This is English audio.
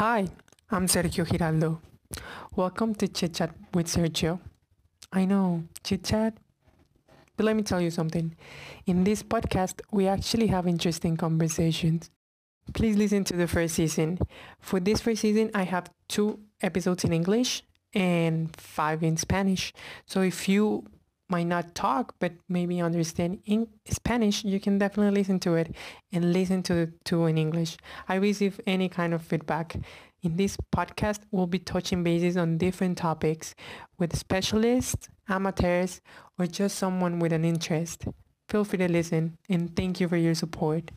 Hi, I'm Sergio Giraldo. Welcome to Chit Chat with Sergio. I know, chit chat? But let me tell you something. In this podcast, we actually have interesting conversations. Please listen to the first season. For this first season, I have two episodes in English and five in Spanish. So if you might not talk but maybe understand in Spanish, you can definitely listen to it and listen to two in English. I receive any kind of feedback. In this podcast, we'll be touching bases on different topics with specialists, amateurs, or just someone with an interest. Feel free to listen and thank you for your support.